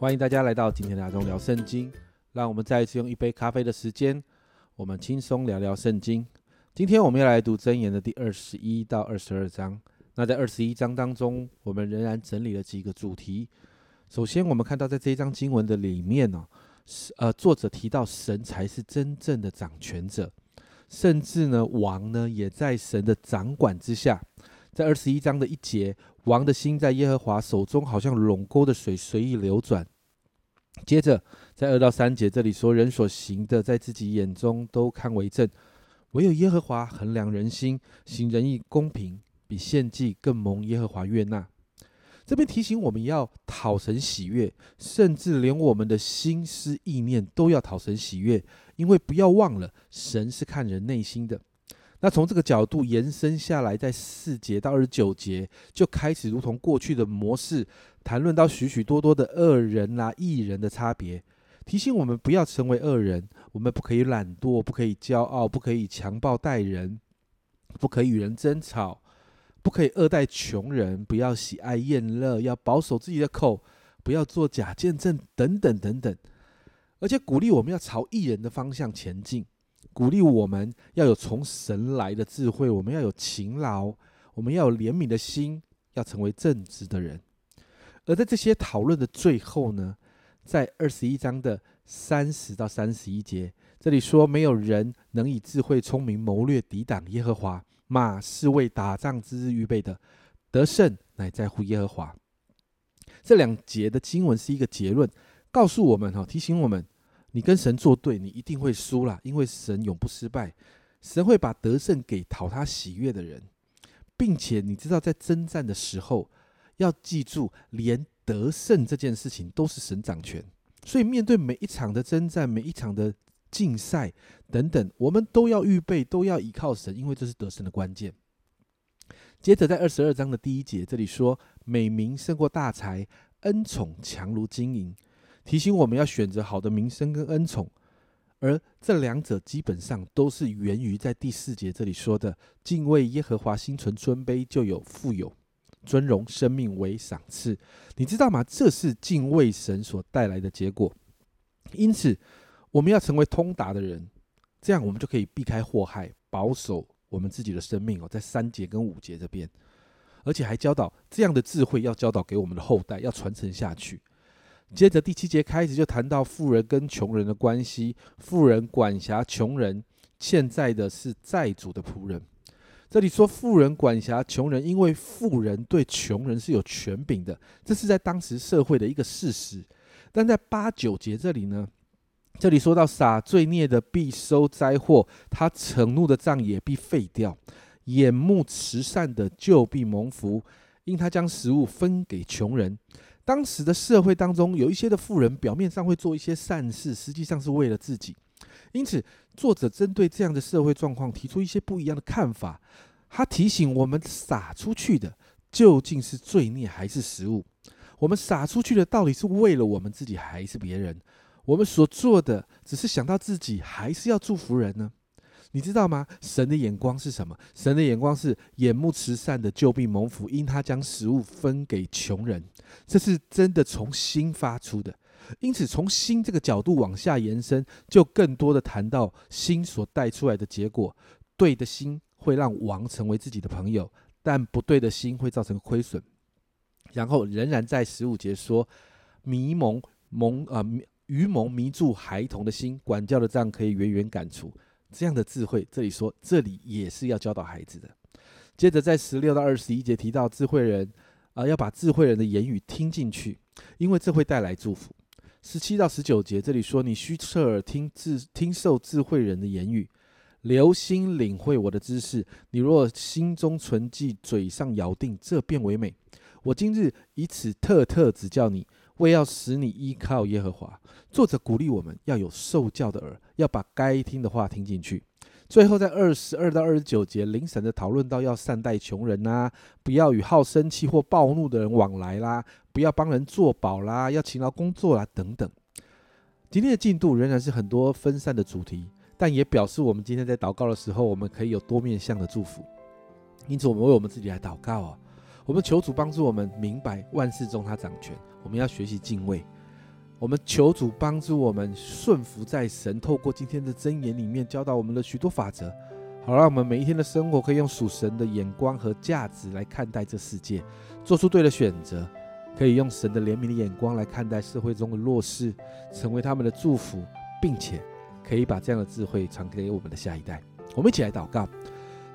欢迎大家来到今天的阿中聊圣经，让我们再一次用一杯咖啡的时间，我们轻松聊聊圣经。今天我们要来读箴言的第二十一到二十二章。那在二十一章当中，我们仍然整理了几个主题。首先，我们看到在这一章经文的里面呢，是呃，作者提到神才是真正的掌权者，甚至呢，王呢也在神的掌管之下。在二十一章的一节，王的心在耶和华手中，好像垄沟的水随意流转。接着，在二到三节这里说，人所行的，在自己眼中都看为正，唯有耶和华衡量人心，行仁义公平，比献祭更蒙耶和华悦纳。这边提醒我们要讨神喜悦，甚至连我们的心思意念都要讨神喜悦，因为不要忘了，神是看人内心的。那从这个角度延伸下来，在四节到二十九节就开始如同过去的模式，谈论到许许多多的恶人啊、异人的差别，提醒我们不要成为恶人。我们不可以懒惰，不可以骄傲，不可以强暴待人，不可以与人争吵，不可以恶待穷人，不要喜爱宴乐，要保守自己的口，不要做假见证，等等等等。而且鼓励我们要朝异人的方向前进。鼓励我们要有从神来的智慧，我们要有勤劳，我们要有怜悯的心，要成为正直的人。而在这些讨论的最后呢，在二十一章的三十到三十一节，这里说：没有人能以智慧、聪明、谋略抵挡耶和华。马是为打仗之日预备的，得胜乃在乎耶和华。这两节的经文是一个结论，告诉我们哈，提醒我们。你跟神作对，你一定会输啦，因为神永不失败，神会把得胜给讨他喜悦的人，并且你知道，在征战的时候，要记住，连得胜这件事情都是神掌权，所以面对每一场的征战、每一场的竞赛等等，我们都要预备，都要依靠神，因为这是得胜的关键。接着在二十二章的第一节，这里说：美名胜过大财，恩宠强如金银。提醒我们要选择好的名声跟恩宠，而这两者基本上都是源于在第四节这里说的：敬畏耶和华，心存尊卑，就有富有、尊荣、生命为赏赐。你知道吗？这是敬畏神所带来的结果。因此，我们要成为通达的人，这样我们就可以避开祸害，保守我们自己的生命哦。在三节跟五节这边，而且还教导这样的智慧要教导给我们的后代，要传承下去。接着第七节开始就谈到富人跟穷人的关系，富人管辖穷人，欠债的是债主的仆人。这里说富人管辖穷人，因为富人对穷人是有权柄的，这是在当时社会的一个事实。但在八九节这里呢，这里说到撒罪孽的必收灾祸，他承怒的账也必废掉，眼目慈善的就必蒙福，因他将食物分给穷人。当时的社会当中，有一些的富人表面上会做一些善事，实际上是为了自己。因此，作者针对这样的社会状况提出一些不一样的看法。他提醒我们：撒出去的究竟是罪孽还是食物？我们撒出去的到底是为了我们自己还是别人？我们所做的只是想到自己，还是要祝福人呢？你知道吗？神的眼光是什么？神的眼光是眼目慈善的救必蒙福，因他将食物分给穷人。这是真的从心发出的。因此，从心这个角度往下延伸，就更多的谈到心所带出来的结果。对的心会让王成为自己的朋友，但不对的心会造成亏损。然后仍然在十五节说：迷蒙蒙啊，愚蒙迷住孩童的心，管教的杖可以远远赶除。这样的智慧，这里说，这里也是要教导孩子的。接着在十六到二十一节提到智慧人，啊，要把智慧人的言语听进去，因为这会带来祝福。十七到十九节这里说，你需侧耳听智听受智慧人的言语，留心领会我的知识。你若心中存记，嘴上咬定，这便为美。我今日以此特特指教你。为要使你依靠耶和华，作者鼓励我们要有受教的耳，要把该听的话听进去。最后，在二十二到二十九节，灵神的讨论到要善待穷人呐，不要与好生气或暴怒的人往来啦，不要帮人做保啦，要勤劳工作啦，等等。今天的进度仍然是很多分散的主题，但也表示我们今天在祷告的时候，我们可以有多面向的祝福。因此，我们为我们自己来祷告啊。我们求主帮助我们明白万事中他掌权，我们要学习敬畏。我们求主帮助我们顺服在神透过今天的箴言里面教导我们的许多法则，好让我们每一天的生活可以用属神的眼光和价值来看待这世界，做出对的选择，可以用神的怜悯的眼光来看待社会中的弱势，成为他们的祝福，并且可以把这样的智慧传给我们的下一代。我们一起来祷告。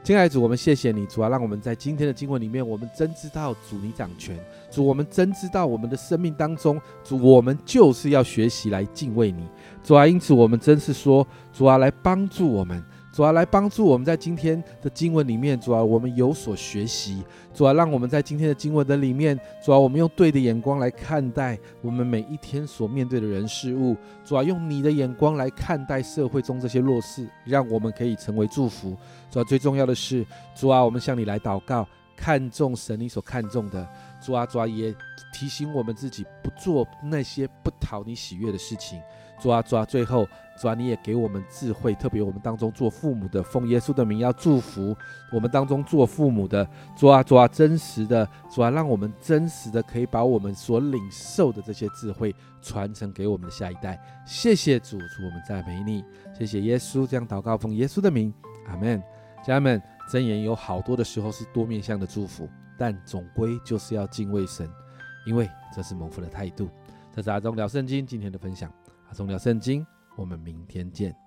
亲爱的主，我们谢谢你，主啊，让我们在今天的经文里面，我们真知道主你掌权，主我们真知道我们的生命当中，主我们就是要学习来敬畏你，主啊，因此我们真是说，主啊，来帮助我们。主要，来帮助我们在今天的经文里面，主要，我们有所学习。主要，让我们在今天的经文的里面，主要，我们用对的眼光来看待我们每一天所面对的人事物。主要，用你的眼光来看待社会中这些弱势，让我们可以成为祝福。主要，最重要的是，主啊，我们向你来祷告，看重神你所看重的。主啊，主啊，也提醒我们自己不做那些不讨你喜悦的事情。主啊，主啊，最后。主啊，你也给我们智慧，特别我们当中做父母的，奉耶稣的名要祝福我们当中做父母的。主啊，主啊，真实的主啊，让我们真实的可以把我们所领受的这些智慧传承给我们的下一代。谢谢主，主我们赞美你。谢谢耶稣，这样祷告奉耶稣的名，阿门。家人们，箴言有好多的时候是多面向的祝福，但总归就是要敬畏神，因为这是蒙福的态度。这是阿忠聊圣经今天的分享，阿忠聊圣经。我们明天见。